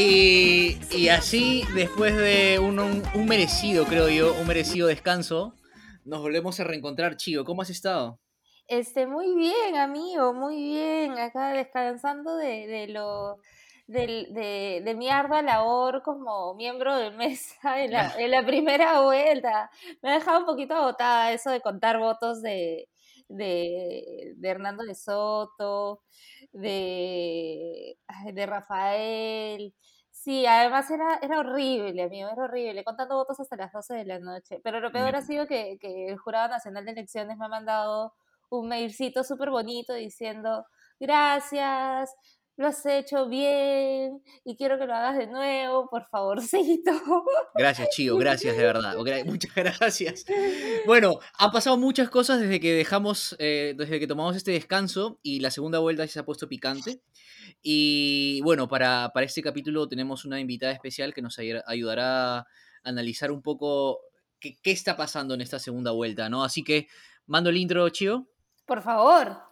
Y, así, después de un, un, merecido, creo yo, un merecido descanso, nos volvemos a reencontrar, Chío. ¿Cómo has estado? Este, muy bien, amigo, muy bien. Acá descansando de, de lo de, de, mi ardua labor como miembro de mesa en la, en la, primera vuelta. Me ha dejado un poquito agotada eso de contar votos de, de, de Hernando de Soto, de, de Rafael. Sí, además era, era horrible, amigo, era horrible, contando votos hasta las 12 de la noche. Pero lo peor ha sido que, que el Jurado Nacional de Elecciones me ha mandado un mailcito súper bonito diciendo, gracias, lo has hecho bien y quiero que lo hagas de nuevo, por favorcito. Gracias, Chío, gracias de verdad. Muchas gracias. Bueno, han pasado muchas cosas desde que dejamos, eh, desde que tomamos este descanso y la segunda vuelta se ha puesto picante. Y bueno, para, para este capítulo tenemos una invitada especial que nos ayudará a analizar un poco qué, qué está pasando en esta segunda vuelta, ¿no? Así que, mando el intro, Chío. Por favor.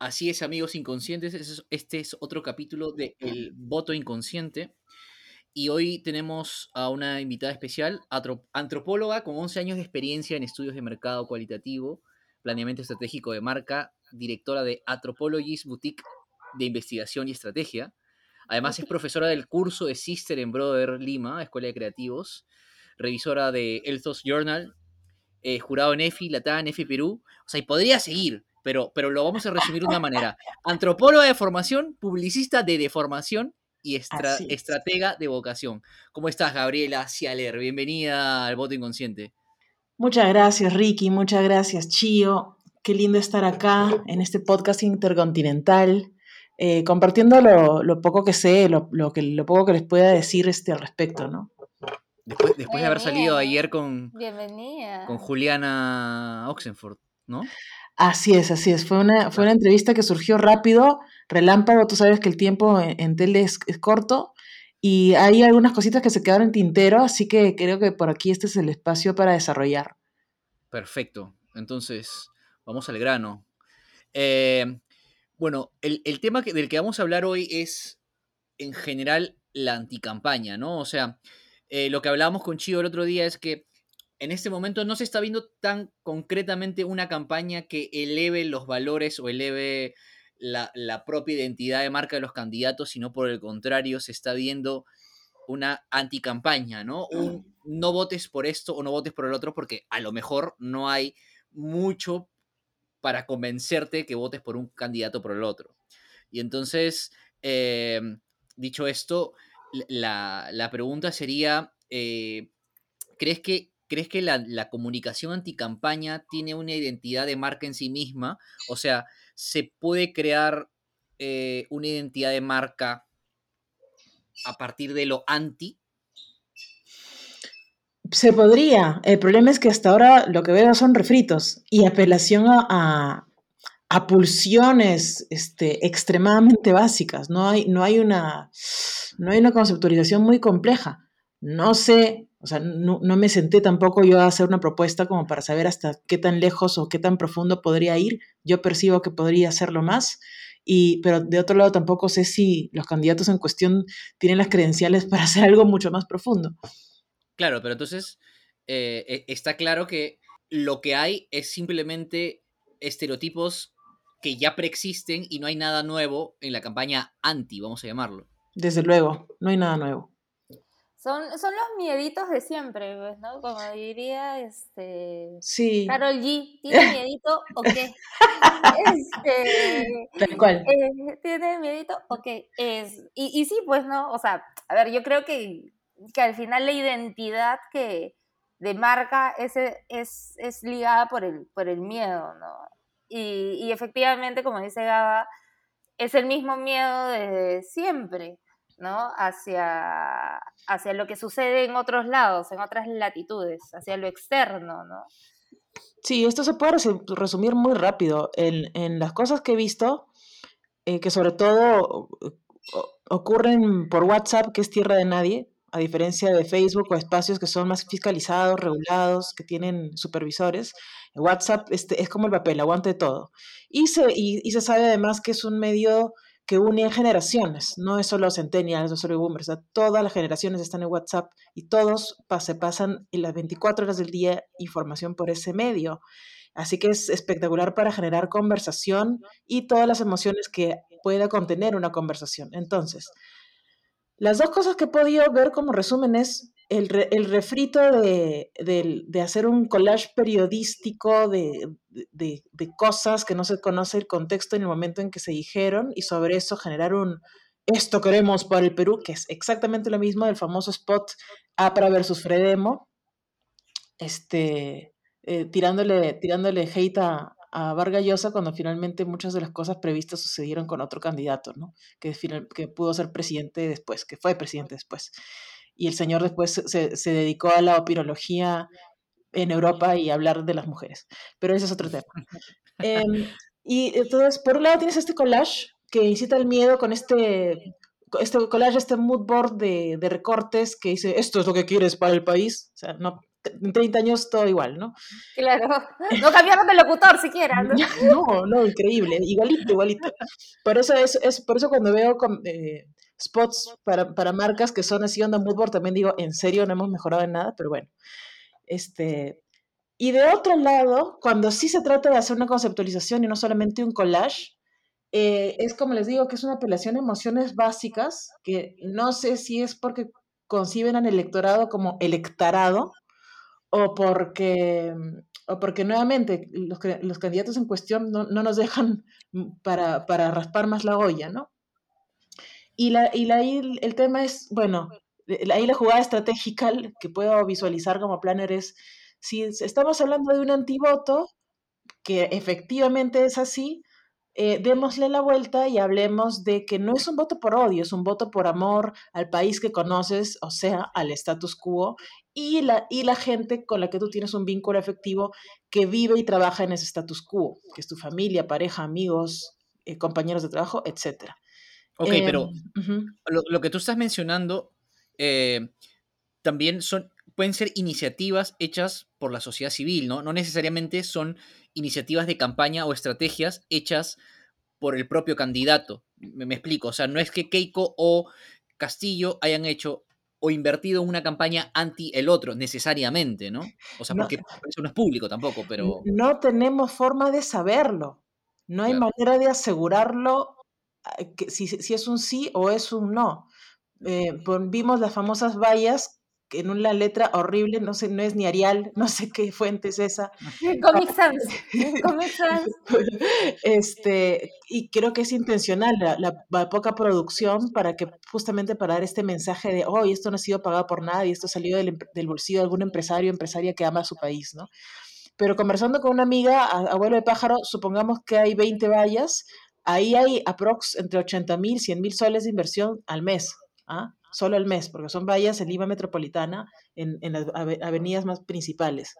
Así es, amigos inconscientes. Este es otro capítulo de El voto inconsciente. Y hoy tenemos a una invitada especial, antropóloga con 11 años de experiencia en estudios de mercado cualitativo, planeamiento estratégico de marca, directora de Anthropologist Boutique de Investigación y Estrategia. Además es profesora del curso de Sister en Brother Lima, Escuela de Creativos, revisora de Elthos Journal, eh, jurado en EFI, Latam, EFI Perú. O sea, y podría seguir, pero, pero lo vamos a resumir de una manera. Antropóloga de formación, publicista de deformación y estratega de vocación. ¿Cómo estás, Gabriela Cialer? Bienvenida al Voto Inconsciente. Muchas gracias, Ricky. Muchas gracias, Chío. Qué lindo estar acá en este podcast intercontinental, eh, compartiendo lo, poco que sé, lo, que, lo poco que les pueda decir este, al respecto, ¿no? Después, después de haber salido ayer con, Bienvenida. con Juliana Oxenford, ¿no? Así es, así es. Fue una, fue una entrevista que surgió rápido, relámpago, tú sabes que el tiempo en, tele es, corto y hay algunas cositas que se quedaron en tintero, así que creo que por aquí este es el espacio para desarrollar. Perfecto. Entonces, vamos al grano. Eh, bueno, el, tema del que vamos a hablar hoy es, en general, la anticampaña, ¿no? O sea, eh, lo que hablábamos con Chido el otro día es que en este momento no se está viendo tan concretamente una campaña que eleve los valores o eleve la, propia identidad de marca de los candidatos, sino por el contrario, se está viendo una anticampaña, ¿no? Un no votes por esto o no votes por el otro, porque a lo mejor no hay mucho para convencerte que votes por un candidato o por el otro. Y entonces, em, dicho esto, la, pregunta sería, eh, ¿crees que ¿Crees que la, comunicación anticampaña tiene una identidad de marca en sí misma? O sea, ¿se puede crear eh, una identidad de marca a partir de lo anti? Se podría. El problema es que hasta ahora lo que veo son refritos y apelación a, pulsiones este, extremadamente básicas. No hay, no, hay una, no hay una conceptualización muy compleja. No sé o sea, no, me senté tampoco yo a hacer una propuesta como para saber hasta qué tan lejos o qué tan profundo podría ir. Yo percibo que podría hacerlo más, y, pero de otro lado tampoco sé si los candidatos en cuestión tienen las credenciales para hacer algo mucho más profundo. Claro, pero entonces eh, e, está claro que lo que hay es simplemente estereotipos que ya preexisten y no hay nada nuevo en la campaña anti, vamos a llamarlo. Desde luego, no hay nada nuevo. Son, son los mieditos de siempre, pues, ¿no? Como diría este. Sí. Carol G. ¿Tiene miedito o qué? este, Tal cual. Eh, ¿Tiene miedito o qué? Es, y, y sí, pues, ¿no? O sea, a ver, yo creo que, que al final la identidad que de marca es, es, es ligada por el, por el miedo, ¿no? Y, y efectivamente, como dice Gaba, es el mismo miedo de siempre. ¿No? Hacia, hacia lo que sucede en otros lados, en otras latitudes, hacia lo externo, ¿no? Sí, esto se puede resumir muy rápido. En, las cosas que he visto, eh, que sobre todo ocurren por WhatsApp, que es tierra de nadie, a diferencia de Facebook o espacios que son más fiscalizados, regulados, que tienen supervisores. WhatsApp este, es como el papel, aguante todo. Y se, y, se sabe además que es un medio que une generaciones, no es solo centennials, no solo boomers, todas las generaciones están en WhatsApp y todos se pasan en las 24 horas del día información por ese medio. Así que es espectacular para generar conversación y todas las emociones que pueda contener una conversación. Entonces, las dos cosas que he podido ver como resumen es el, refrito de, hacer un collage periodístico de, cosas que no se conoce el contexto en el momento en que se dijeron y sobre eso generar un esto queremos para el Perú, que es exactamente lo mismo del famoso spot APRA versus Fredemo, este, eh, tirándole, tirándole hate a, a cuando finalmente muchas de las cosas previstas sucedieron con otro candidato, ¿no? Que, que pudo ser presidente después, que fue presidente después. Y el señor después se, se dedicó a la opirología en Europa y a hablar de las mujeres. Pero ese es otro tema. Em, y entonces, por un lado tienes este collage que incita el miedo con este, este collage, este mood board de, de recortes que dice, esto es lo que quieres para el país. O sea, no, en 30 años todo igual, ¿no? Claro, no cambiaron de locutor siquiera. ¿no? No, no, increíble, igualito, igualito. Por eso es, es por eso cuando veo eh, spots para, para, marcas que son así onda moodboard, también digo, en serio, no hemos mejorado en nada, pero bueno. Este, y de otro lado, cuando sí se trata de hacer una conceptualización y no solamente un collage, eh, es como les digo, que es una apelación a emociones básicas, que no sé si es porque conciben al electorado como electorado, o porque, o porque nuevamente los, los candidatos en cuestión no, no nos dejan para, para, raspar más la olla, ¿no? Y, la, y la, ahí el tema es, bueno, ahí la jugada estratégica que puedo visualizar como planner es, si estamos hablando de un antivoto, que efectivamente es así, eh, démosle la vuelta y hablemos de que no es un voto por odio, es un voto por amor al país que conoces, o sea, al status quo, y la, y la gente con la que tú tienes un vínculo afectivo que vive y trabaja en ese status quo, que es tu familia, pareja, amigos, eh, compañeros de trabajo, etc. Ok, pero em, lo, que tú estás mencionando eh, también son, pueden ser iniciativas hechas por la sociedad civil, ¿no? No necesariamente son iniciativas de campaña o estrategias hechas por el propio candidato. Me, me explico, o sea, no es que Keiko o Castillo hayan hecho o invertido en una campaña anti el otro, necesariamente, ¿no? O sea, porque eso no es público tampoco, pero... No tenemos forma de saberlo. No hay manera de asegurarlo si, si, es un sí o es un no. Eh, vimos las famosas vallas en una letra horrible, no sé, no es ni Arial, no sé qué fuente es esa. Comic Sans, Comic Sans. Este, y creo que es intencional la, poca producción para que justamente para dar este mensaje de, oh, esto no ha sido pagado por nadie, esto salió del, del bolsillo de algún empresario o empresaria que ama a su país, ¿no? Pero conversando con una amiga, abuelo de pájaro, supongamos que hay 20 vallas, ahí hay aprox entre 80 mil, 100 mil soles de inversión al mes. ¿ah? solo el mes, porque son vallas en Lima Metropolitana, en, las avenidas más principales.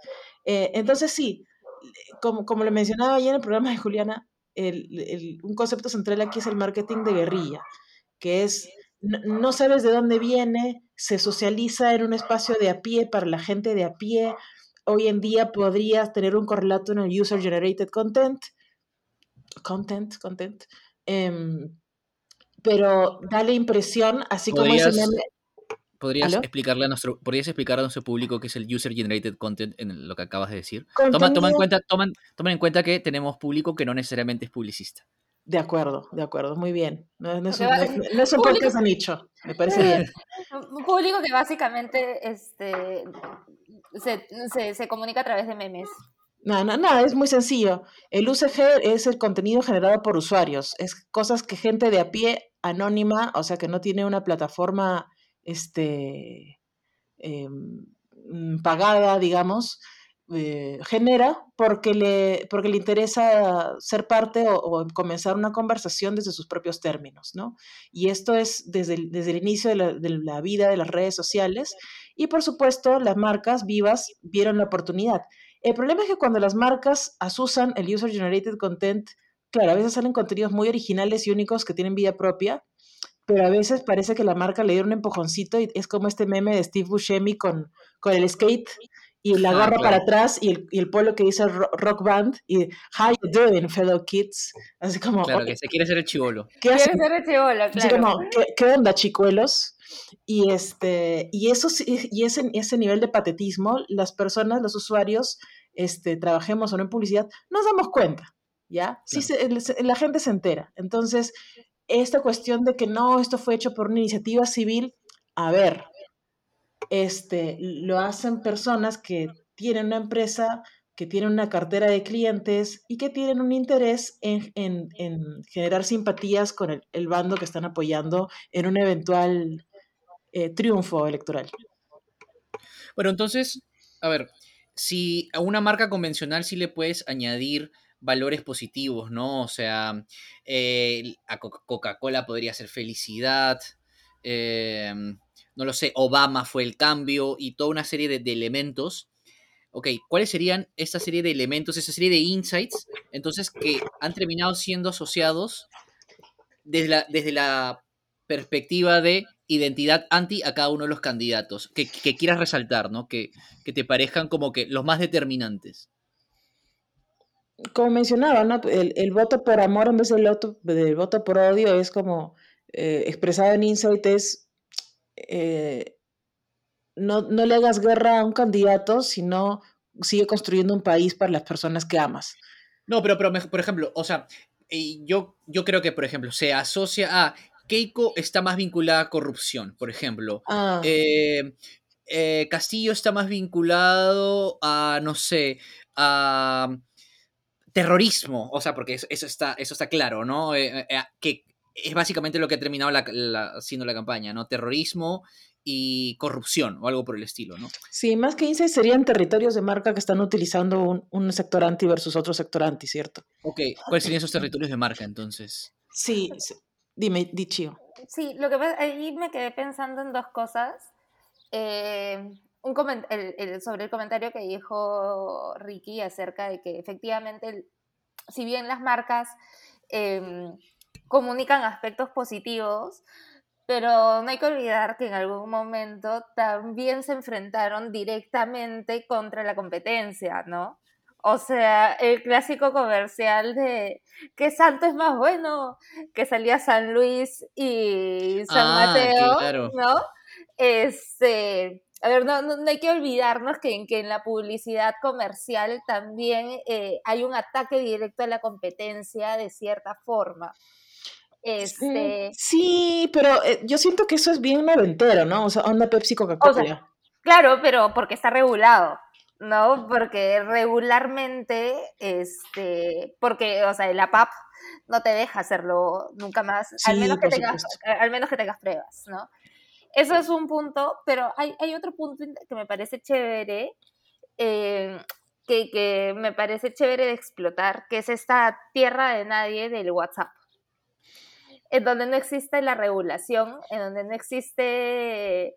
Eh, entonces, sí, como, como lo mencionaba ayer en el programa de Juliana, un concepto central aquí es el marketing de guerrilla, que es, no, sabes de dónde viene, se socializa en un espacio de a pie para la gente de a pie. Hoy en día podrías tener un correlato en el User Generated Content, content, content, em, pero da la impresión, así como ese meme... ¿Podrías explicarle, a nuestro, ¿Podrías explicar a nuestro público qué es el User Generated Content en lo que acabas de decir? Toma, toma, en cuenta, toman, en cuenta que tenemos público que no necesariamente es publicista. De acuerdo, de acuerdo, muy bien. No, es, un, no, es, podcast de nicho, me parece bien. Un público que básicamente este, se, se, se comunica a través de memes. No, no, es muy sencillo. El UCG es el contenido generado por usuarios, es cosas que gente de a pie anónima, o sea, que no tiene una plataforma este, em, mm, pagada, digamos, eh, genera porque le, porque le interesa ser parte o, comenzar una conversación desde sus propios términos, ¿no? Y esto es desde el, desde el inicio de la, de la vida de las redes sociales y por supuesto las marcas vivas vieron la oportunidad. El problema es que cuando las marcas asusan el User Generated Content, claro, a veces salen contenidos muy originales y únicos que tienen vida propia, pero a veces parece que la marca le dio un empujoncito y es como este meme de Steve Buscemi con, con el skate y la gorra para atrás y el, y el, polo que dice rock band y how you doing fellow kids así como claro que se quiere ser el chivolo. quiere ser el chivolo claro como, ¿qué, ¿qué, onda chicuelos y este y eso y ese, ese nivel de patetismo las personas los usuarios este trabajemos o no en publicidad nos damos cuenta ya sí se, la gente se entera. Entonces esta cuestión de que no esto fue hecho por una iniciativa civil a ver este, lo hacen personas que tienen una empresa, que tienen una cartera de clientes y que tienen un interés en, generar simpatías con el, bando que están apoyando en un eventual eh, triunfo electoral. Bueno, entonces, a ver, si a una marca convencional sí le puedes añadir valores positivos, ¿no? O sea, eh, a Coca-Cola podría ser felicidad, eh, no lo sé, Obama fue el cambio y toda una serie de, elementos. Ok, ¿cuáles serían esta serie de elementos, esta serie de insights, entonces, que han terminado siendo asociados desde la, desde la perspectiva de identidad anti a cada uno de los candidatos, que, quieras resaltar, ¿no? Que, te parezcan como que los más determinantes. Como mencionaba, ¿no? el, voto por amor en vez del voto, del voto por odio es como eh, expresado en Insight, es eh, no, no, le hagas guerra a un candidato, sino sigue construyendo un país para las personas que amas. No, pero, pero por ejemplo, o sea, yo, yo creo que, por ejemplo, se asocia a Keiko está más vinculada a corrupción, por ejemplo. Ah. Eh, eh, Castillo está más vinculado a, no sé, a terrorismo, o sea, porque eso, está, eso está claro, ¿no? que es básicamente lo que ha terminado la, siendo la campaña, ¿no? Terrorismo y corrupción o algo por el estilo, ¿no? Sí, más que insights serían territorios de marca que están utilizando un, sector anti versus otro sector anti, ¿cierto? Ok, ¿cuáles serían esos territorios de marca entonces? Sí, dime, Dichio. Sí, lo que pasa, ahí me quedé pensando en dos cosas. Eh, un sobre el comentario que dijo Ricky acerca de que efectivamente, si bien las marcas em, comunican aspectos positivos, pero no hay que olvidar que en algún momento también se enfrentaron directamente contra la competencia, ¿no? O sea, el clásico comercial de que Santo es más bueno, que salía San Luis y San ah, Mateo, ¿no? Este, a ver, no, no, hay que olvidarnos que, en, que en la publicidad comercial también eh, hay un ataque directo a la competencia de cierta forma. Este... Sí, pero eh, yo siento que eso es bien noventero, ¿no? O sea, onda Pepsi Coca-Cola. claro, pero porque está regulado, ¿no? Porque regularmente, este, porque, o sea, la PAP no te deja hacerlo nunca más, al, menos que tengas, al menos que tengas pruebas, ¿no? Eso es un punto, pero hay, hay otro punto que me parece chévere, eh, que, que me parece chévere de explotar, que es esta tierra de nadie del WhatsApp en donde no existe la regulación, en donde no existe,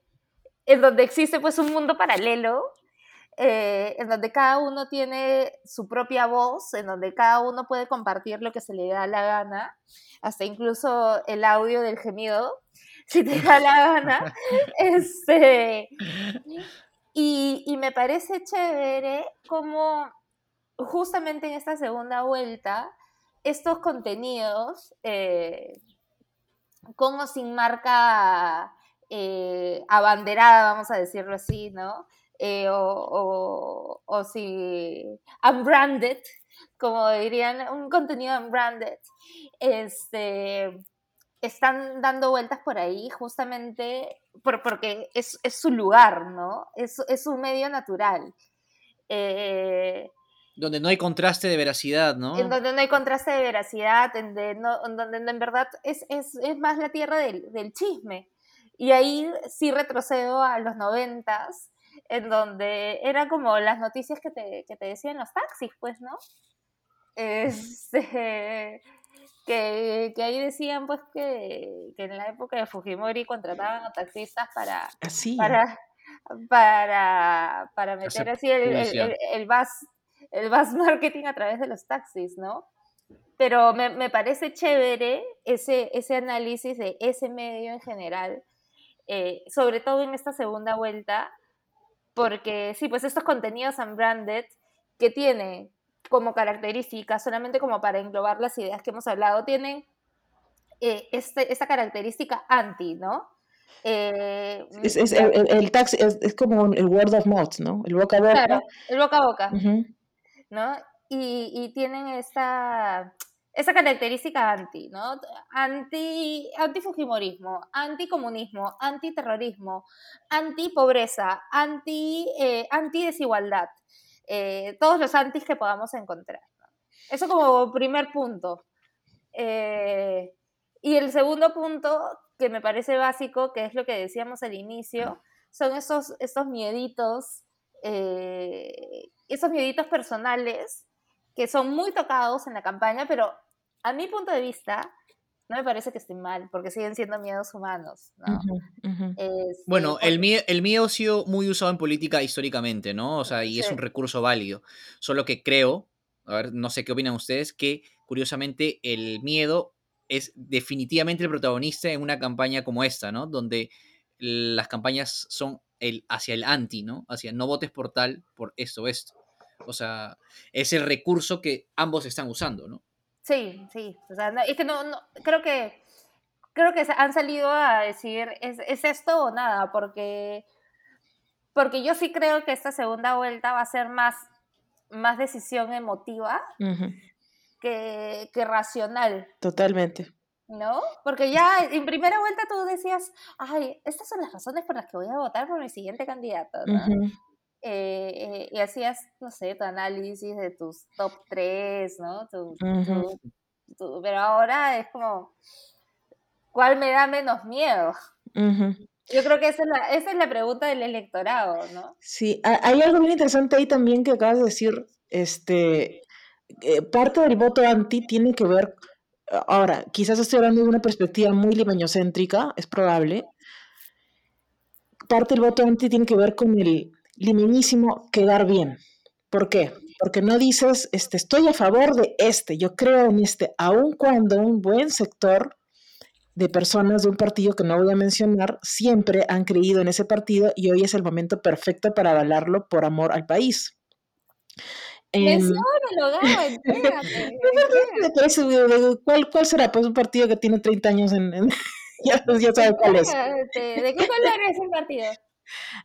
en donde existe pues un mundo paralelo, eh, en donde cada uno tiene su propia voz, en donde cada uno puede compartir lo que se le da la gana, hasta incluso el audio del gemido, si te da la gana. este, y, y me parece chévere como justamente en esta segunda vuelta, estos contenidos eh, con o sin marca eh, abanderada, vamos a decirlo así, ¿no? Eh, o, o, si unbranded, como dirían, un contenido unbranded, este, están dando vueltas por ahí justamente porque es, su lugar, ¿no? Es, es un medio natural. Eh, donde no hay contraste de veracidad, ¿no? En donde no hay contraste de veracidad, en, donde en verdad es, más la tierra del, chisme. Y ahí sí retrocedo a los noventas, en donde eran como las noticias que te, que te decían los taxis, pues, ¿no? Este, que, ahí decían pues que, en la época de Fujimori contrataban a taxistas para, así para, para, para meter así el, el, el mass marketing a través de los taxis, ¿no? Pero me, me parece chévere ese, ese análisis de ese medio en general, eh, sobre todo en esta segunda vuelta, porque sí, pues estos contenidos unbranded que tienen como característica, solamente como para englobar las ideas que hemos hablado, tienen eh, este, esta característica anti, ¿no? Eh, es, es, el, el, taxi es, es, como el word of mouth, ¿no? El boca a boca. Claro, el boca a boca, uh -huh. ¿No? Y, tienen esta, esta característica anti, ¿no? Anti, anti-fujimorismo, anti-comunismo, anti-terrorismo, anti-pobreza, anti, eh, anti-desigualdad. Eh, todos los antis que podamos encontrar. Eso como primer punto. Eh, y el segundo punto, que me parece básico, que es lo que decíamos al inicio, son esos, esos mieditos, eh, esos mieditos personales que son muy tocados en la campaña, pero a mi punto de vista, no me parece que estén mal, porque siguen siendo miedos humanos. ¿no? Uh -huh, uh -huh. Este, bueno, el miedo, el miedo ha sido muy usado en política históricamente, ¿no? O sea, y sí. es un recurso válido. Solo que creo, a ver, no sé qué opinan ustedes, que curiosamente el miedo es definitivamente el protagonista en una campaña como esta, ¿no? Donde las campañas son el, hacia el anti, ¿no? Hacia no votes por tal, por esto, esto. O sea, es el recurso que ambos están usando, ¿no? Sí, sí. O sea, no, es que no, no, creo que creo que han salido a decir ¿es, es, esto o nada, porque porque yo sí creo que esta segunda vuelta va a ser más más decisión emotiva uh -huh. que, que racional. Totalmente. ¿No? Porque ya en primera vuelta tú decías, ay, estas son las razones por las que voy a votar por mi siguiente candidato, ¿no? Uh -huh. Eh, eh, y hacías, no sé, tu análisis de tus top 3, ¿no? Tu, uh -huh. tu, tu, pero ahora es como, ¿cuál me da menos miedo? Uh -huh. Yo creo que esa es, la, esa es la pregunta del electorado, ¿no? Sí, hay algo bien interesante ahí también que acabas de decir, este, eh, parte del voto anti tiene que ver, ahora, quizás estoy hablando de una perspectiva muy limeñocéntrica, es probable, parte del voto anti tiene que ver con el limeñísimo quedar bien. ¿Por qué? Porque no dices, este, estoy a favor de este, yo creo en este, aun cuando un buen sector de personas de un partido que no voy a mencionar siempre han creído en ese partido y hoy es el momento perfecto para avalarlo por amor al país. Eh, ¿Cuál, ¿Cuál será? Pues un partido que tiene 30 años en... en ya, ya sabe cuál es. ¿De qué color es el partido?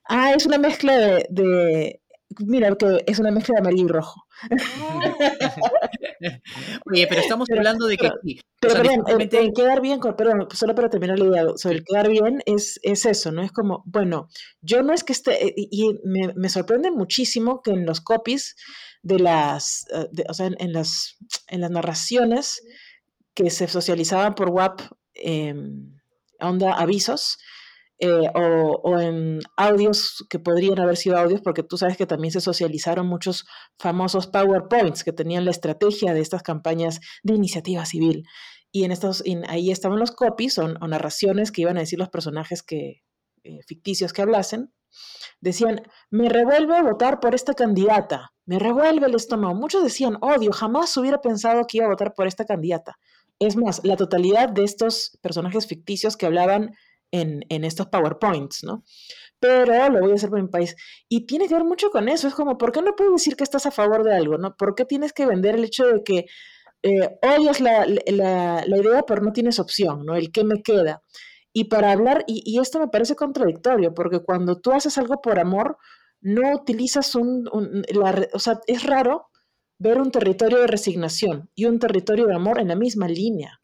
Ah, es una mezcla de, de, Mira, que es una mezcla de amarillo y rojo. Oye, pero estamos pero, hablando de que... Pero, o sea, perdón, definitivamente... el, quedar bien, con, perdón, solo para terminar la idea, sobre el quedar bien es, es eso, ¿no? Es como, bueno, yo no es que esté... Y, y me, me, sorprende muchísimo que en los copies de las... De, o sea, en, en, las, en las narraciones que se socializaban por WAP, eh, onda avisos, eh, o, en audios que podrían haber sido audios, porque tú sabes que también se socializaron muchos famosos PowerPoints que tenían la estrategia de estas campañas de iniciativa civil. Y en estos, ahí estaban los copies o, o, narraciones que iban a decir los personajes que, eh, ficticios que hablasen. Decían, me revuelve votar por esta candidata, me revuelve el estómago. Muchos decían, odio, jamás hubiera pensado que iba a votar por esta candidata. Es más, la totalidad de estos personajes ficticios que hablaban en, estos PowerPoints, ¿no? Pero lo voy a hacer por mi país. Y tiene que ver mucho con eso. Es como, ¿por qué no puedes decir que estás a favor de algo, ¿no? ¿Por qué tienes que vender el hecho de que eh, odias la, la, idea, pero no tienes opción, ¿no? El qué me queda. Y para hablar, y, y, esto me parece contradictorio, porque cuando tú haces algo por amor, no utilizas un, o sea, es raro ver un territorio de resignación y un territorio de amor en la misma línea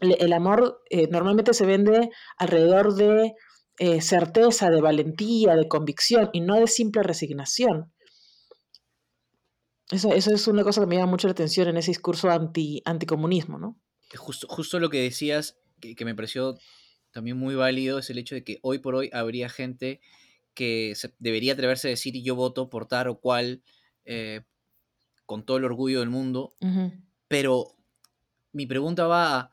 el amor eh, normalmente se vende alrededor de eh, certeza, de valentía, de convicción y no de simple resignación. Eso, eso, es una cosa que me llama mucho la atención en ese discurso anti, anticomunismo, ¿no? Justo, justo lo que decías, que, que, me pareció también muy válido, es el hecho de que hoy por hoy habría gente que debería atreverse a decir yo voto por tal o cual eh, con todo el orgullo del mundo, uh -huh. pero mi pregunta va a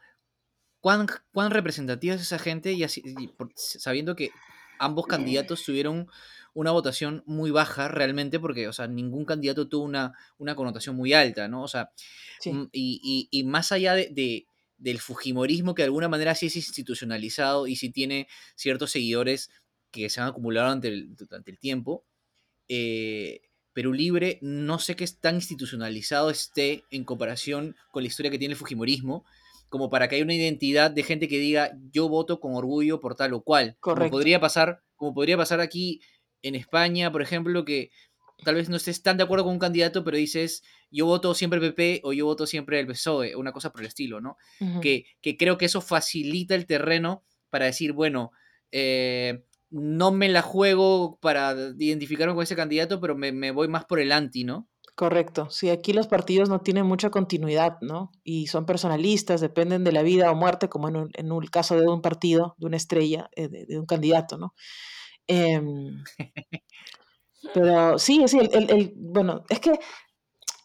¿Cuán, cuán representativa es esa gente y, así, y por, sabiendo que ambos candidatos tuvieron una votación muy baja realmente, porque, o sea, ningún candidato tuvo una, una connotación muy alta, ¿no? O sea, mm, y, y, más allá de, del Fujimorismo, que de alguna manera sí es institucionalizado y sí tiene ciertos seguidores que se han acumulado durante el, durante el tiempo, eh, Perú Libre no sé qué es tan institucionalizado esté en comparación con la historia que tiene el Fujimorismo, como para que haya una identidad de gente que diga yo voto con orgullo por tal o cual. Como podría pasar, como podría pasar aquí en España, por ejemplo, que tal vez no estés tan de acuerdo con un candidato, pero dices yo voto siempre PP o yo voto siempre el PSOE, una cosa por el estilo, ¿no? que, que, creo que eso facilita el terreno para decir, bueno, eh, no me la juego para identificarme con ese candidato, pero me, voy más por el anti, ¿no? Correcto. Sí, aquí los partidos no tienen mucha continuidad, ¿no? Y son personalistas, dependen de la vida o muerte, como en, en el caso de un partido, de una estrella, eh, de, un candidato, ¿no? Em, pero sí, sí, el, bueno, es que eh,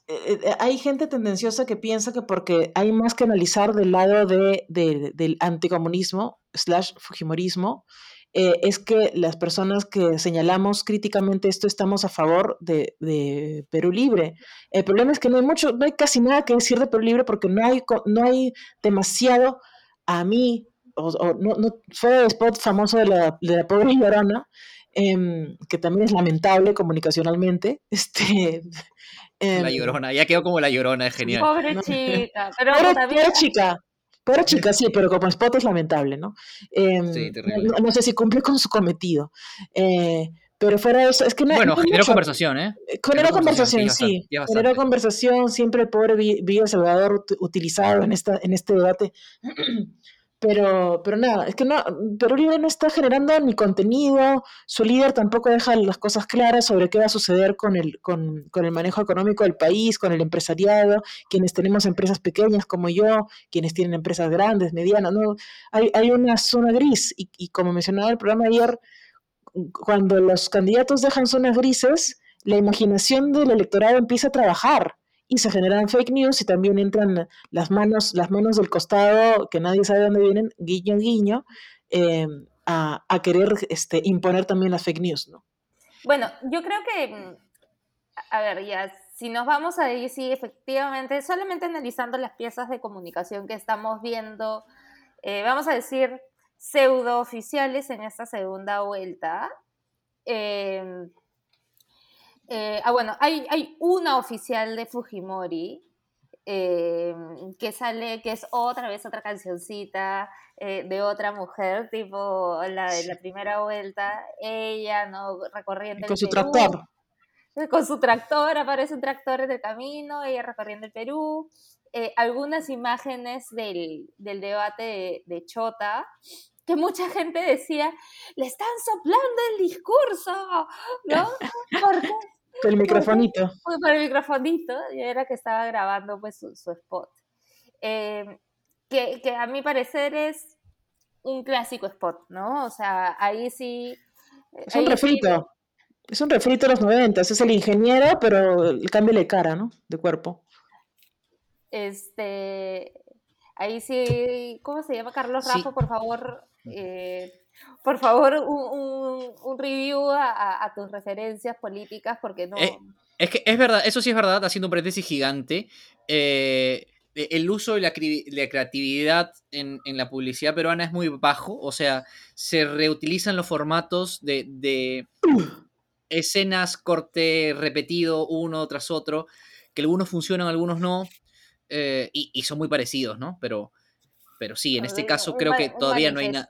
eh, hay gente tendenciosa que piensa que porque hay más que analizar del lado de, del anticomunismo slash fujimorismo, eh, es que las personas que señalamos críticamente esto estamos a favor de, Perú Libre. El problema es que no hay mucho, no hay casi nada que decir de Perú Libre porque no hay, no hay demasiado a mí, o, no, no, fue el spot famoso de la, de la pobre llorona, em, que también es lamentable comunicacionalmente. Este, la em, llorona, ya quedó como la llorona, es genial. Pobre chica, pero pobre chica. Pobre chica, sí, pero como spot es lamentable, ¿no? Em, sí, terrible. No, sé si cumple con su cometido. Eh, pero fuera de eso, es que no. Bueno, generó conversación, ¿eh? generó conversación, sí. Generó conversación, siempre el pobre Villa Salvador utilizado en, esta, en este debate. Pero, pero nada, es que no, Perú Libre no está generando ni contenido, su líder tampoco deja las cosas claras sobre qué va a suceder con el, con, con el manejo económico del país, con el empresariado, quienes tenemos empresas pequeñas como yo, quienes tienen empresas grandes, medianas, ¿no? Hay, hay una zona gris y, y como mencionaba el programa ayer, cuando los candidatos dejan zonas grises, la imaginación del electorado empieza a trabajar y se generan fake news y también entran las manos, las manos del costado que nadie sabe dónde vienen, guiño, guiño, eh, a, a, querer este, imponer también las fake news, ¿no? Bueno, yo creo que, a ver, ya, si nos vamos a ir, sí, efectivamente, solamente analizando las piezas de comunicación que estamos viendo, eh, vamos a decir, pseudo oficiales en esta segunda vuelta, eh, eh, ah, bueno, hay, hay una oficial de Fujimori eh, que sale, que es otra vez otra cancioncita eh, de otra mujer, tipo la de la primera vuelta, ella, ¿no? Recorriendo con su tractor. Con su tractor, aparece un tractor en el camino, ella recorriendo el Perú. algunas imágenes del, del debate de, de Chota, que mucha gente decía, le están soplando el discurso, ¿no? Porque el microfonito. Fue por el microfonito, y era que estaba grabando pues su, spot. Em, que, que, a mi parecer es un clásico spot, ¿no? O sea, ahí sí... Es un refrito. Es un refrito de los noventas, es el ingeniero, pero el cambio de cara, ¿no? De cuerpo. Este, ahí sí, ¿cómo se llama? Carlos Rafa, por favor, eh, por favor, un, un, review a, a, tus referencias políticas, porque no... Eh, es que es verdad, eso sí es verdad, haciendo un paréntesis gigante. Eh, el uso de la, creatividad en, en, la publicidad peruana es muy bajo, o sea, se reutilizan los formatos de, de escenas, corte repetido uno tras otro, que algunos funcionan, algunos no, eh, y, y, son muy parecidos, ¿no? Pero pero sí, en este caso creo que todavía no hay nada.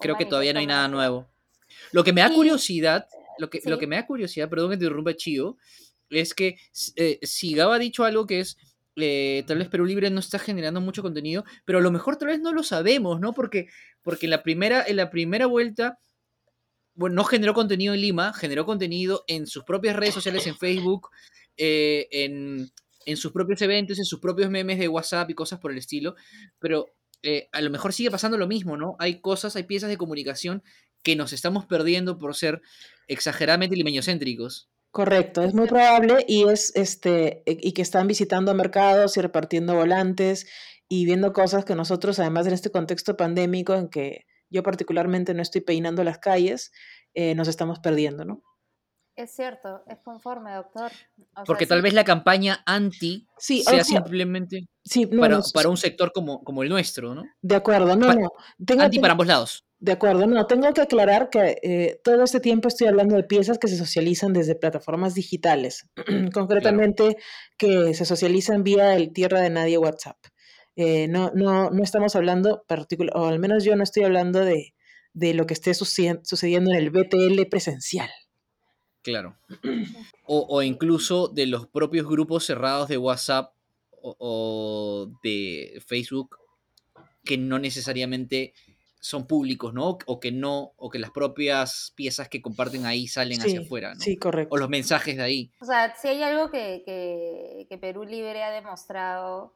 Creo que todavía no hay nada nuevo. Lo que me da curiosidad, lo que, lo que me da curiosidad, perdón que te interrumpa Chío, es que eh, si Gaba ha dicho algo que es eh, tal vez Perú Libre no está generando mucho contenido, pero a lo mejor tal vez no lo sabemos, ¿no? Porque, porque en, la primera, en la primera vuelta, bueno, no generó contenido en Lima, generó contenido en sus propias redes sociales, en Facebook, eh, en, en, sus propios eventos, en sus propios memes de WhatsApp y cosas por el estilo, pero eh, a lo mejor sigue pasando lo mismo, ¿no? Hay cosas, hay piezas de comunicación que nos estamos perdiendo por ser exageradamente limeñocéntricos. Correcto, es muy probable y es este e, y que están visitando mercados y repartiendo volantes y viendo cosas que nosotros, además en este contexto pandémico en que yo particularmente no estoy peinando las calles, eh, nos estamos perdiendo, ¿no? Es cierto, es conforme, doctor. Porque tal vez la campaña anti sea simplemente para, un sector como, como el nuestro, ¿no? De acuerdo, no, no. anti para ambos lados. De acuerdo, no, tengo que aclarar que eh, todo este tiempo estoy hablando de piezas que se socializan desde plataformas digitales, concretamente que se socializan vía el Tierra de Nadie WhatsApp. Eh, no, no, no estamos hablando, particular, o al menos yo no estoy hablando de, de lo que esté sucediendo en el BTL presencial. Claro. O, incluso de los propios grupos cerrados de WhatsApp o, de Facebook que no necesariamente son públicos, ¿no? O que no, o que las propias piezas que comparten ahí salen hacia afuera, ¿no? Sí, correcto. O los mensajes de ahí. O sea, si hay algo que, que, Perú Libre ha demostrado,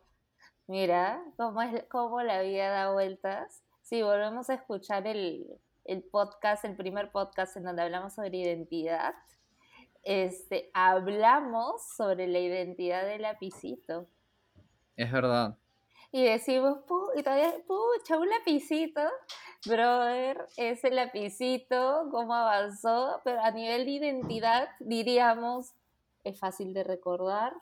mira, cómo, es, cómo la vida da vueltas. Si volvemos a escuchar el, el podcast, el primer podcast en donde hablamos sobre identidad, este, hablamos sobre la identidad del lapicito. Es verdad. Y decimos, y todavía, pucha, un lapicito, brother, ese lapicito, cómo avanzó, pero a nivel de identidad diríamos, es fácil de recordar,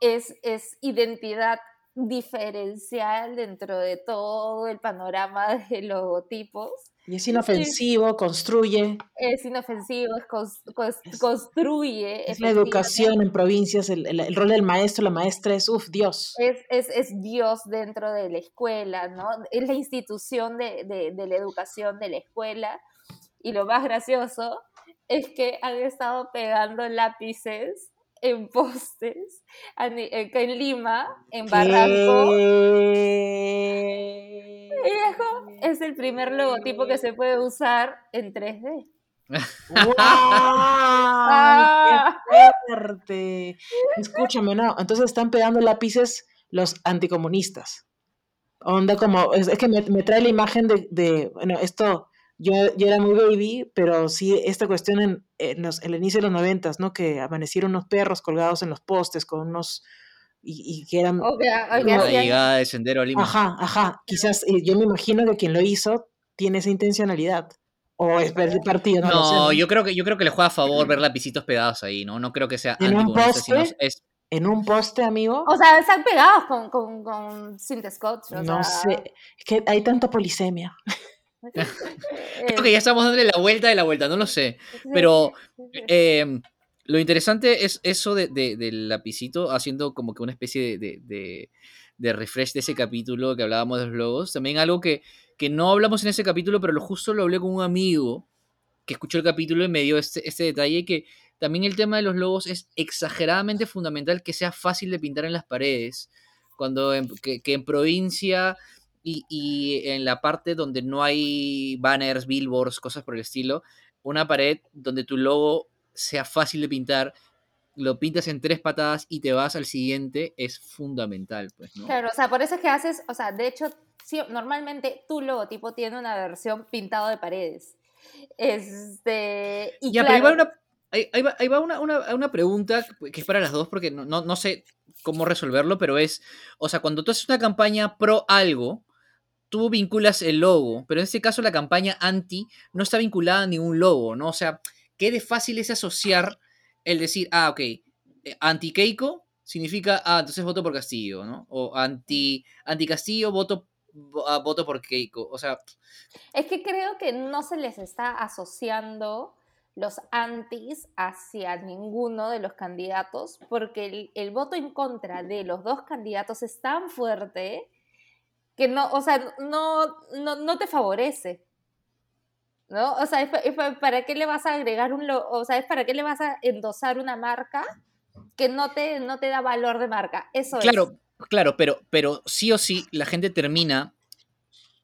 es, es identidad diferencial dentro de todo el panorama de logotipos. Y es inofensivo, construye. Es inofensivo, es construye. Es la educación en provincias, el, el, rol del maestro, la maestra es, uff, Dios. Es, es, es, Dios dentro de la escuela, ¿no? Es la institución de, de, de la educación de la escuela. Y lo más gracioso es que han estado pegando lápices en postes en Lima, en Barranco. es el primer logotipo que se puede usar en 3D. ¡Wow! Ah. ¡Qué fuerte! Escúchame, no. Entonces están pegando lápices los anticomunistas. Onda como, es, que me, trae la imagen de, de, bueno, esto yo, era muy baby, pero sí esta cuestión en, el inicio de los noventas, ¿no? Que amanecieron unos perros colgados en los postes con unos... Y, que eran... la llegada de Sendero a Lima. Ajá, ajá. Quizás eh, yo me imagino que quien lo hizo tiene esa intencionalidad. O es ver el partido, no, no yo creo que yo creo que le juega a favor ver lapicitos pegados ahí, ¿no? No creo que sea en un poste, en un poste, amigo. O sea, están pegados con, con, con Scotch. no sé, es que hay tanta polisemia. Creo que ya estamos dándole la vuelta de la vuelta, no lo sé. Pero em, lo interesante es eso de, del lapicito haciendo como que una especie de, refresh de ese capítulo que hablábamos de los logos. También algo que, que no hablamos en ese capítulo, pero lo justo lo hablé con un amigo que escuchó el capítulo y me dio este, este detalle que también el tema de los logos es exageradamente fundamental que sea fácil de pintar en las paredes. Cuando que, que en provincia y, en la parte donde no hay banners, billboards, cosas por el estilo, una pared donde tu logo sea fácil de pintar, lo pintas en tres patadas y te vas al siguiente, es fundamental, pues, ¿no? Claro, o sea, por eso es que haces, o sea, de hecho, normalmente tu logotipo tiene una versión pintado de paredes. Este, y ya, pero ahí va, una, una, pregunta que es para las dos, porque no, no, sé cómo resolverlo, pero es, o sea, cuando tú haces una campaña pro algo, tú vinculas el logo, pero en este caso la campaña anti no está vinculada a ningún logo, ¿no? O sea, qué de fácil es asociar el decir, ah, ok, eh, anti Keiko significa, ah, entonces voto por Castillo, ¿no? O anti, anti Castillo, voto, ah, voto por Keiko. O sea. Es que creo que no se les está asociando los antis hacia ninguno de los candidatos, porque el, el voto en contra de los dos candidatos es tan fuerte que no, o sea, no, no, te favorece. ¿No? O sea, es, ¿para qué le vas a agregar un, o sea, es para qué le vas a endosar una marca que no te, no te da valor de marca? Eso claro, es. Claro, pero, pero sí o sí la gente termina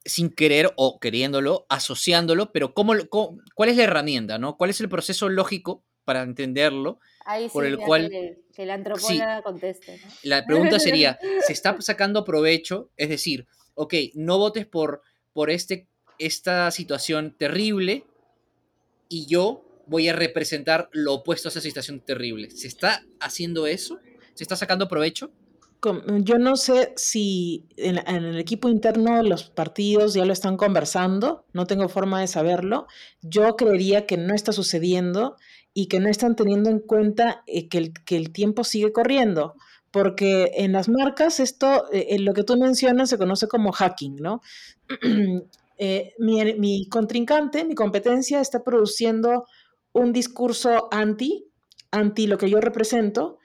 sin querer o queriéndolo, asociándolo, pero ¿cómo, cuál es la herramienta, ¿no? ¿Cuál es el proceso lógico para entenderlo? Ahí por el cual que, la antropóloga conteste. La pregunta sería, ¿se está sacando provecho? Es decir, ok, no votes por, por este, esta situación terrible y yo voy a representar lo opuesto a esa situación terrible. ¿Se está haciendo eso? ¿Se está sacando provecho? yo no sé si en, el equipo interno los partidos ya lo están conversando, no tengo forma de saberlo. Yo creería que no está sucediendo y que no están teniendo en cuenta eh, que, el, que, el, tiempo sigue corriendo, porque en las marcas esto, eh, lo que tú mencionas, se conoce como hacking, ¿no? Eh, mi, mi contrincante, mi competencia está produciendo un discurso anti, anti lo que yo represento,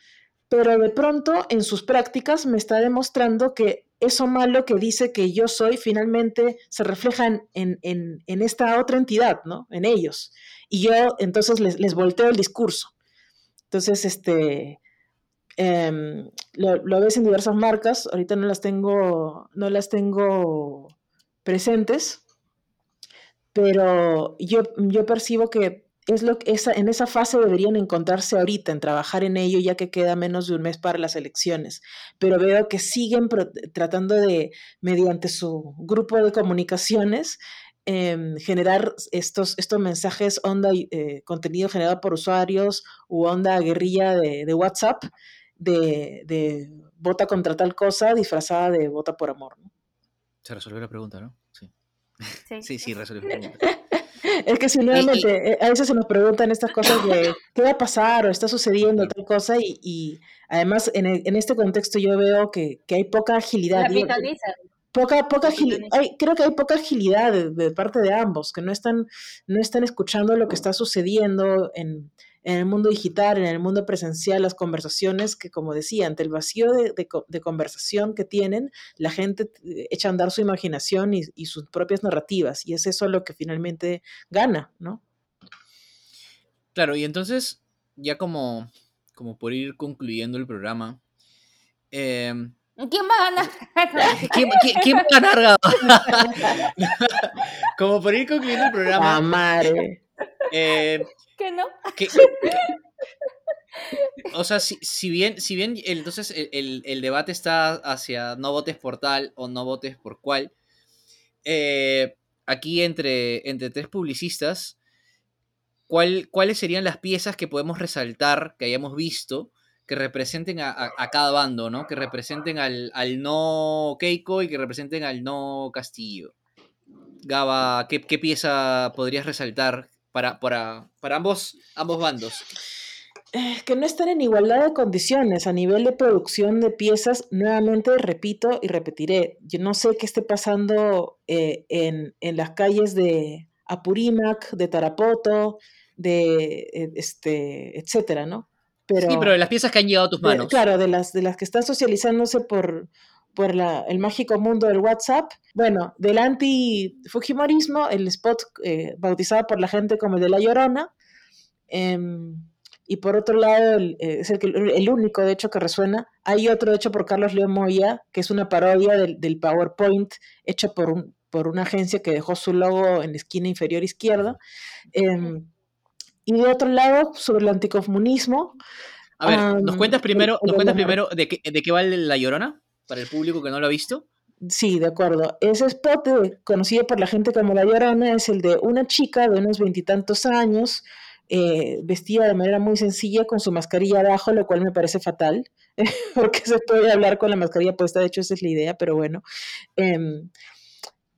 pero de pronto en sus prácticas me está demostrando que eso malo que dice que yo soy finalmente se refleja en, en, en esta otra entidad, ¿no? En ellos. Y yo entonces les, les volteo el discurso. Entonces, este, em, lo, lo, ves en diversas marcas, ahorita no las tengo, no las tengo presentes, pero yo, yo percibo que es lo que esa, en esa fase deberían encontrarse ahorita, en trabajar en ello, ya que queda menos de un mes para las elecciones. Pero veo que siguen tratando de, mediante su grupo de comunicaciones, em, generar estos, estos mensajes, onda, eh, contenido generado por usuarios u onda guerrilla de, WhatsApp, de, de, vota contra tal cosa disfrazada de vota por amor. Se resolvió la pregunta, ¿no? Sí. Sí, sí, sí resolvió la pregunta. Es que si nuevamente, eh, a veces se nos preguntan estas cosas de qué va a pasar o está sucediendo tal cosa y, además en, en, este contexto yo veo que, que hay poca agilidad. poca, poca agilidad, creo que hay poca agilidad de, parte de ambos, que no están, no están escuchando lo que está sucediendo en, en el mundo digital, en el mundo presencial, las conversaciones que, como decía, ante el vacío de, conversación que tienen, la gente eh, echa a andar su imaginación y, sus propias narrativas, y es eso lo que finalmente gana, ¿no? Claro, y entonces, ya como, como por ir concluyendo el programa, em, ¿Quién va a ganar? ¿Quién, va a ganar? como por ir concluyendo el programa. Amare. Eh, que no. o sea, si, bien, si bien entonces el, debate está hacia no votes por tal o no votes por cual, eh, aquí entre, entre tres publicistas, ¿cuál, ¿cuáles serían las piezas que podemos resaltar, que hayamos visto, que representen a, cada bando, ¿no? Que representen al, no Keiko y que representen al no Castillo. Gaba, ¿qué, ¿qué, pieza podrías resaltar para, para, para ambos, ambos bandos? Eh, que no están en igualdad de condiciones a nivel de producción de piezas. Nuevamente repito y repetiré, yo no sé qué esté pasando eh, en, en, las calles de Apurímac, de Tarapoto, de eh, este, etcétera, ¿no? Pero, sí, pero de las piezas que han llegado a tus manos. claro, de las, de las que están socializándose por, por la, el mágico mundo del WhatsApp. Bueno, del anti-fujimorismo, el spot eh, bautizado por la gente como el de La Llorona. Em, y por otro lado, eh, es el, el, único, de hecho, que resuena. Hay otro hecho por Carlos León Moya, que es una parodia del, del PowerPoint hecho por, un, por una agencia que dejó su logo en la esquina inferior izquierda. Em, y de otro lado, sobre el anticomunismo. A ver, ¿nos cuentas primero, ¿nos cuentas primero de, qué, de qué va La Llorona? Para el público que no lo ha visto? Sí, de acuerdo. Ese spot, conocido por la gente como La Llorona, es el de una chica de unos veintitantos años, eh, vestida de manera muy sencilla con su mascarilla abajo, lo cual me parece fatal, porque se puede hablar con la mascarilla puesta, de hecho esa es la idea, pero bueno. Em,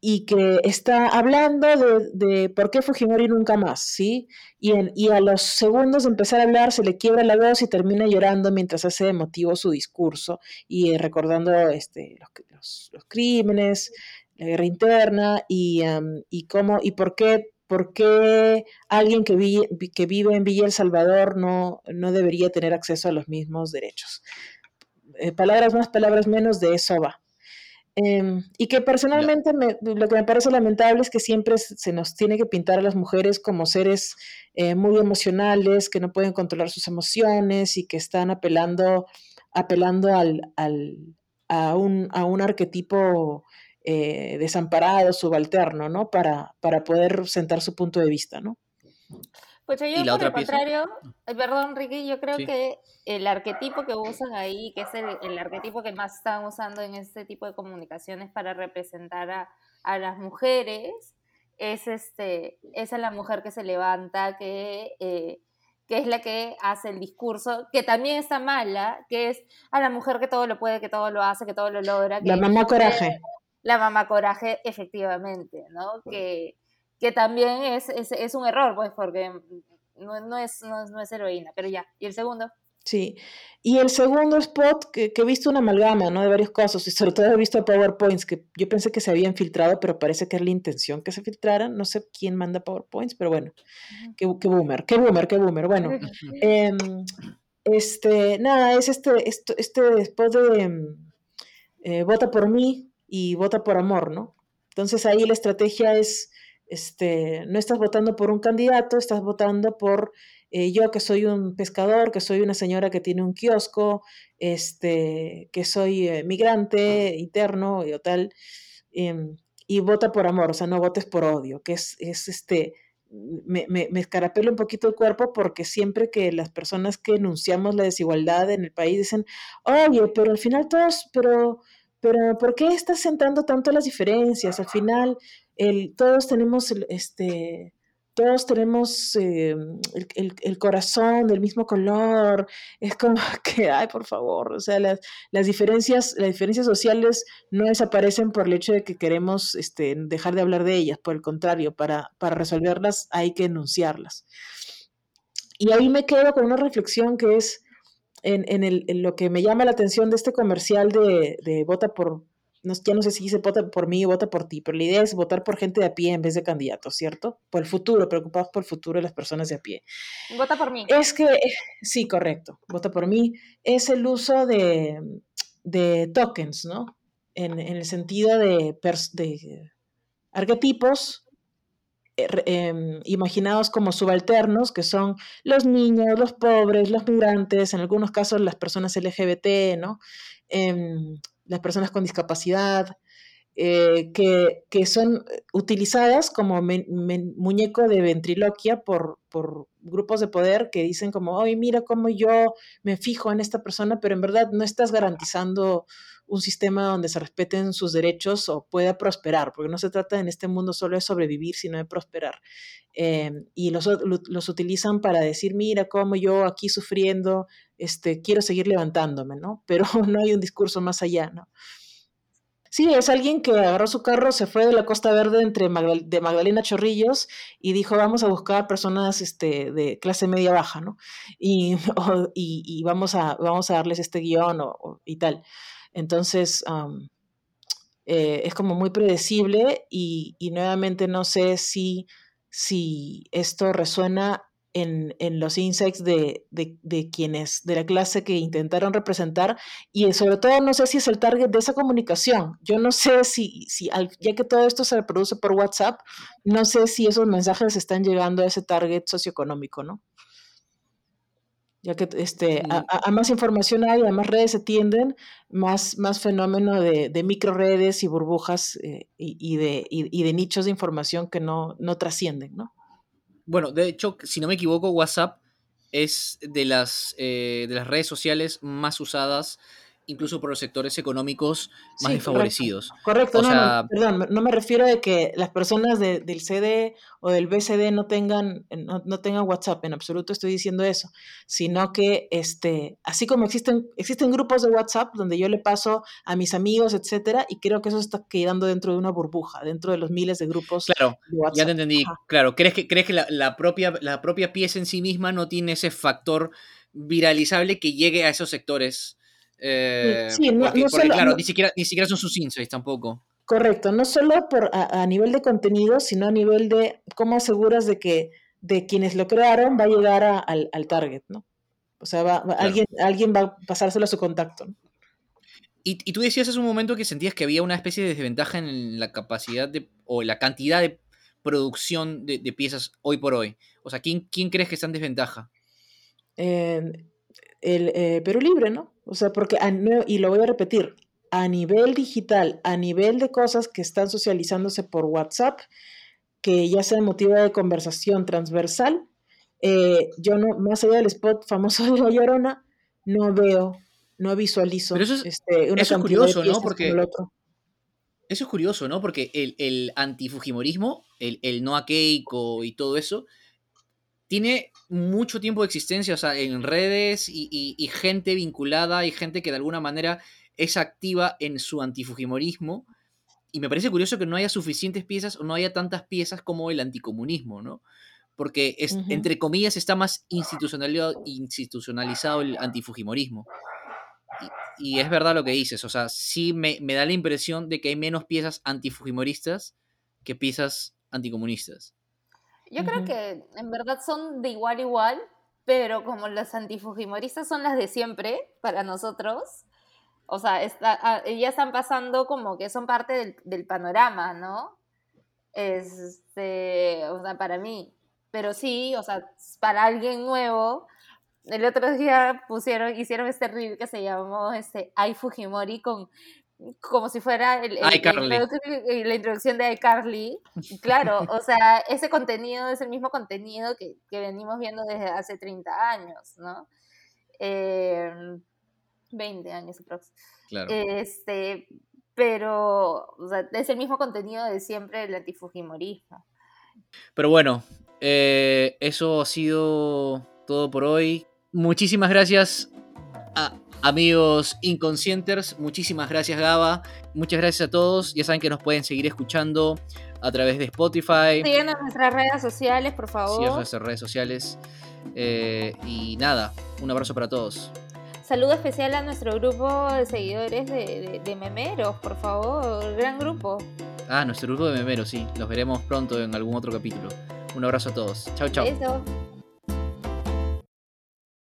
y que está hablando de, por qué Fujimori nunca más, ¿sí? Y, a los segundos de empezar a hablar se le quiebra la voz y termina llorando mientras hace emotivo su discurso y eh, recordando este, los, crímenes, la guerra interna y, y cómo y por qué, por qué alguien que, vive en Villa El Salvador no, no debería tener acceso a los mismos derechos. Eh, palabras más, palabras menos, de eso va. Em, y que personalmente lo que me parece lamentable es que siempre se nos tiene que pintar a las mujeres como seres eh, muy emocionales, que no pueden controlar sus emociones y que están apelando, apelando al, al, a, un, a, un, arquetipo eh, desamparado, subalterno, ¿no? Para, para poder sentar su punto de vista, ¿no? Pues yo, por el contrario, eh, perdón, Ricky, yo creo que el arquetipo que usan ahí, que es el, arquetipo que más están usando en este tipo de comunicaciones para representar a, las mujeres, es este, esa es la mujer que se levanta, que, eh, que es la que hace el discurso, que también está mala, que es a la mujer que todo lo puede, que todo lo hace, que todo lo logra. la mamá coraje. La mamá coraje, efectivamente, ¿no? Que, que también es, es, un error, pues, porque no, no, es, no, es heroína, pero ya. ¿Y el segundo? Sí. Y el segundo spot, que, que, he visto una amalgama, ¿no? De varios casos, y sobre todo he visto PowerPoints, que yo pensé que se habían filtrado, pero parece que es la intención que se filtraran. No sé quién manda PowerPoints, pero bueno, qué, boomer, qué boomer, qué boomer. Bueno, em, este, nada, es este, este, este spot de em, eh, vota por mí y vota por amor, ¿no? Entonces ahí la estrategia es, este, no estás votando por un candidato, estás votando por eh, yo que soy un pescador, que soy una señora que tiene un kiosco, este, que soy eh, migrante interno y tal, em, y vota por amor, o sea, no votes por odio, que es, es este, me, me, me, escarapelo un poquito el cuerpo porque siempre que las personas que enunciamos la desigualdad en el país dicen, oye, pero al final todos, pero, pero ¿por qué estás sentando tanto las diferencias? Al final, el, todos tenemos este, todos tenemos eh, el, corazón del mismo color, es como que, ay, por favor, o sea, las, diferencias, las diferencias sociales no desaparecen por el hecho de que queremos este, dejar de hablar de ellas, por el contrario, para, para resolverlas hay que enunciarlas. Y ahí me quedo con una reflexión que es en, en, lo que me llama la atención de este comercial de, de Vota por, no, ya no sé si dice vota por mí o vota por ti, pero la idea es votar por gente de a pie en vez de candidatos, ¿cierto? Por el futuro, preocupados por el futuro de las personas de a pie. Vota por mí. Es que, sí, correcto, vota por mí. Es el uso de, de tokens, ¿no? En, en el sentido de, de arquetipos eh, em, imaginados como subalternos, que son los niños, los pobres, los migrantes, en algunos casos las personas LGBT, ¿no? Em, las personas con discapacidad, eh, que, son utilizadas como muñeco de ventriloquia por, por, grupos de poder que dicen como, oye, mira cómo yo me fijo en esta persona, pero en verdad no estás garantizando un sistema donde se respeten sus derechos o pueda prosperar, porque no se trata en este mundo solo de sobrevivir, sino de prosperar. Eh, y los, los, utilizan para decir, mira cómo yo aquí sufriendo, este, quiero seguir levantándome, ¿no? Pero no hay un discurso más allá, ¿no? Sí, es alguien que agarró su carro, se fue de la Costa Verde entre de Magdalena Chorrillos y dijo, vamos a buscar personas este, de clase media baja, ¿no? Y, y, vamos, a, vamos a darles este guion o, y tal. Entonces, eh, es como muy predecible y, nuevamente no sé si, si esto resuena en, los insights de, quienes, de la clase que intentaron representar y sobre todo no sé si es el target de esa comunicación. Yo no sé si, si ya que todo esto se reproduce por WhatsApp, no sé si esos mensajes están llegando a ese target socioeconómico, ¿no? Ya que este, a, más información hay, a más redes se tienden, más, más fenómeno de, de micro redes y burbujas eh, y, de, y, de nichos de información que no, no trascienden, ¿no? Bueno, de hecho, si no me equivoco, WhatsApp es de las, eh, de las redes sociales más usadas incluso por los sectores económicos más desfavorecidos. Correcto, no, perdón, no me refiero a que las personas del CD o del BCD no tengan, no, tengan WhatsApp, en absoluto estoy diciendo eso, sino que este, así como existen, existen grupos de WhatsApp donde yo le paso a mis amigos, etcétera, y creo que eso está quedando dentro de una burbuja, dentro de los miles de grupos claro, Ya te entendí, claro, ¿crees que, crees que la, propia, la propia pieza en sí misma no tiene ese factor viralizable que llegue a esos sectores? Eh, sí, no, claro, ni, siquiera, ni siquiera son sus insights tampoco. Correcto, no solo por, a, nivel de contenido, sino a nivel de cómo aseguras de que de quienes lo crearon va a llegar al, al, target, ¿no? O sea, va, alguien, alguien va a pasárselo a su contacto. Y, y, tú decías hace un momento que sentías que había una especie de desventaja en la capacidad de, o la cantidad de producción de, de piezas hoy por hoy. O sea, ¿quién, quién crees que está en desventaja? El eh, Perú Libre, ¿no? O sea, porque, y lo voy a repetir, a nivel digital, a nivel de cosas que están socializándose por WhatsApp, que ya sea motivo de conversación transversal, eh, yo no, más allá del spot famoso de La Llorona, no veo, no visualizo Pero eso es, este, eso es curioso, ¿no? Porque eso es curioso, ¿no? Porque el, el antifujimorismo, el, el no a Keiko y todo eso, tiene mucho tiempo de existencia, o sea, en redes y, gente vinculada y gente que de alguna manera es activa en su antifujimorismo. Y me parece curioso que no haya suficientes piezas o no haya tantas piezas como el anticomunismo, ¿no? Porque, es, entre comillas, está más institucionalizado, institucionalizado el antifujimorismo. Y, es verdad lo que dices, o sea, sí me, me da la impresión de que hay menos piezas antifujimoristas que piezas anticomunistas. Yo creo que en verdad son de igual a igual, pero como las antifujimoristas son las de siempre para nosotros, o sea, está, ah, ya están pasando como que son parte del, panorama, ¿no? Este, o sea, para mí. Pero sí, o sea, para alguien nuevo, el otro día pusieron, hicieron este reel que se llamó este, Ay Fujimori con como si fuera el, la, introducción de iCarly. Claro, o sea, ese contenido es el mismo contenido que, que venimos viendo desde hace 30 años, ¿no? 20 em, años aproximadamente. Claro. Este, pero o sea, es el mismo contenido de siempre el antifujimorismo. Pero bueno, eh, eso ha sido todo por hoy. Muchísimas gracias a Amigos inconscientes, muchísimas gracias Gaba, muchas gracias a todos, ya saben que nos pueden seguir escuchando a través de Spotify. Sigan en nuestras redes sociales, por favor. Sigan en nuestras redes sociales. Eh, y nada, un abrazo para todos. Saludo especial a nuestro grupo de seguidores de, Memeros, por favor, gran grupo. Ah, nuestro grupo de Memeros, sí, los veremos pronto en algún otro capítulo. Un abrazo a todos. Chao, chao.